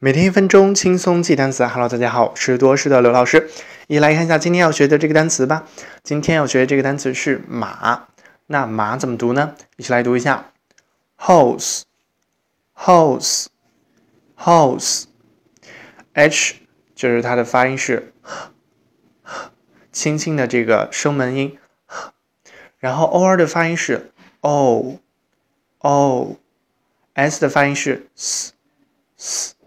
每天一分钟轻松记单词。Hello，大家好，我是多事的刘老师。一起来看一下今天要学的这个单词吧。今天要学的这个单词是马。那马怎么读呢？一起来读一下：horse，horse，horse。h 就是它的发音是，轻轻的这个声门音。然后 o r 的发音是 o，o，s 的发音是 s，s。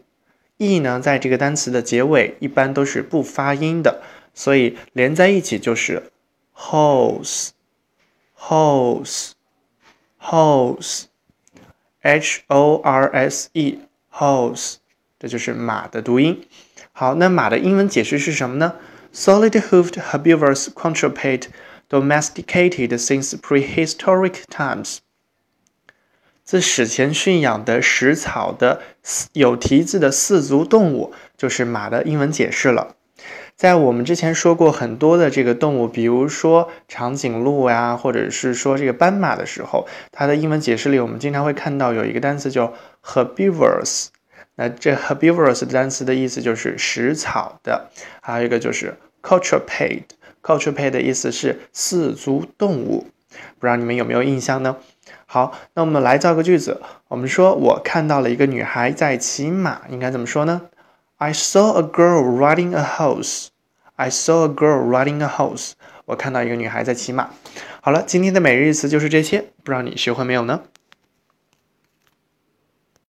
e 呢，在这个单词的结尾一般都是不发音的，所以连在一起就是 hose，hose，hose，h o r s e，hose，这就是马的读音。好，那马的英文解释是什么呢？Solid-hoofed herbivores quadruped, domesticated since prehistoric times. 自史前驯养的食草的有蹄子的四足动物，就是马的英文解释了。在我们之前说过很多的这个动物，比如说长颈鹿呀，或者是说这个斑马的时候，它的英文解释里，我们经常会看到有一个单词叫 herbivorous。那这 herbivorous 的单词的意思就是食草的，还有一个就是 quadruped。quadruped 的意思是四足动物，不知道你们有没有印象呢？好，那我们来造个句子。我们说，我看到了一个女孩在骑马，应该怎么说呢？I saw a girl riding a horse. I saw a girl riding a horse. 我看到一个女孩在骑马。好了，今天的每日一词就是这些，不知道你学会没有呢？